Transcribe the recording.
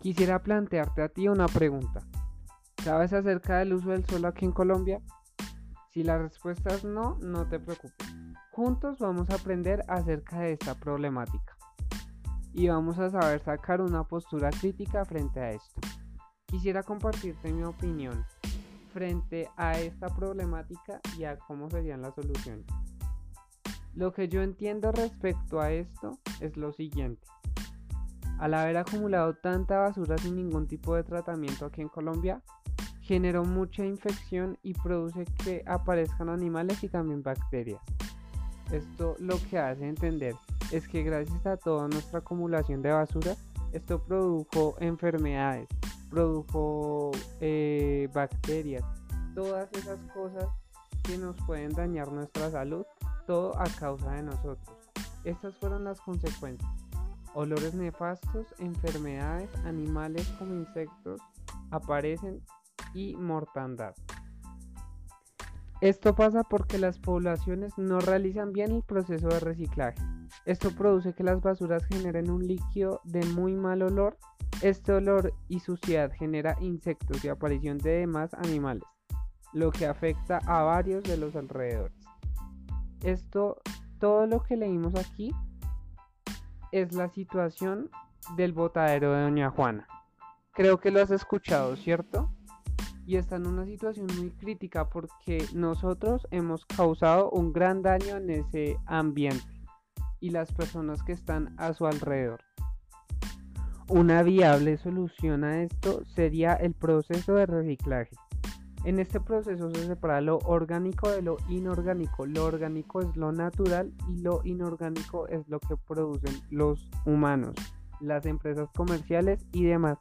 Quisiera plantearte a ti una pregunta. ¿Sabes acerca del uso del suelo aquí en Colombia? Si la respuesta es no, no te preocupes. Juntos vamos a aprender acerca de esta problemática y vamos a saber sacar una postura crítica frente a esto. Quisiera compartirte mi opinión frente a esta problemática y a cómo serían las soluciones. Lo que yo entiendo respecto a esto es lo siguiente. Al haber acumulado tanta basura sin ningún tipo de tratamiento aquí en Colombia, generó mucha infección y produce que aparezcan animales y también bacterias. Esto lo que hace entender es que gracias a toda nuestra acumulación de basura, esto produjo enfermedades, produjo eh, bacterias, todas esas cosas que nos pueden dañar nuestra salud, todo a causa de nosotros. Estas fueron las consecuencias. Olores nefastos, enfermedades, animales como insectos aparecen y mortandad. Esto pasa porque las poblaciones no realizan bien el proceso de reciclaje. Esto produce que las basuras generen un líquido de muy mal olor. Este olor y suciedad genera insectos y aparición de demás animales, lo que afecta a varios de los alrededores. Esto, todo lo que leímos aquí es la situación del botadero de Doña Juana. Creo que lo has escuchado, ¿cierto? Y está en una situación muy crítica porque nosotros hemos causado un gran daño en ese ambiente y las personas que están a su alrededor. Una viable solución a esto sería el proceso de reciclaje. En este proceso se separa lo orgánico de lo inorgánico. Lo orgánico es lo natural y lo inorgánico es lo que producen los humanos, las empresas comerciales y demás.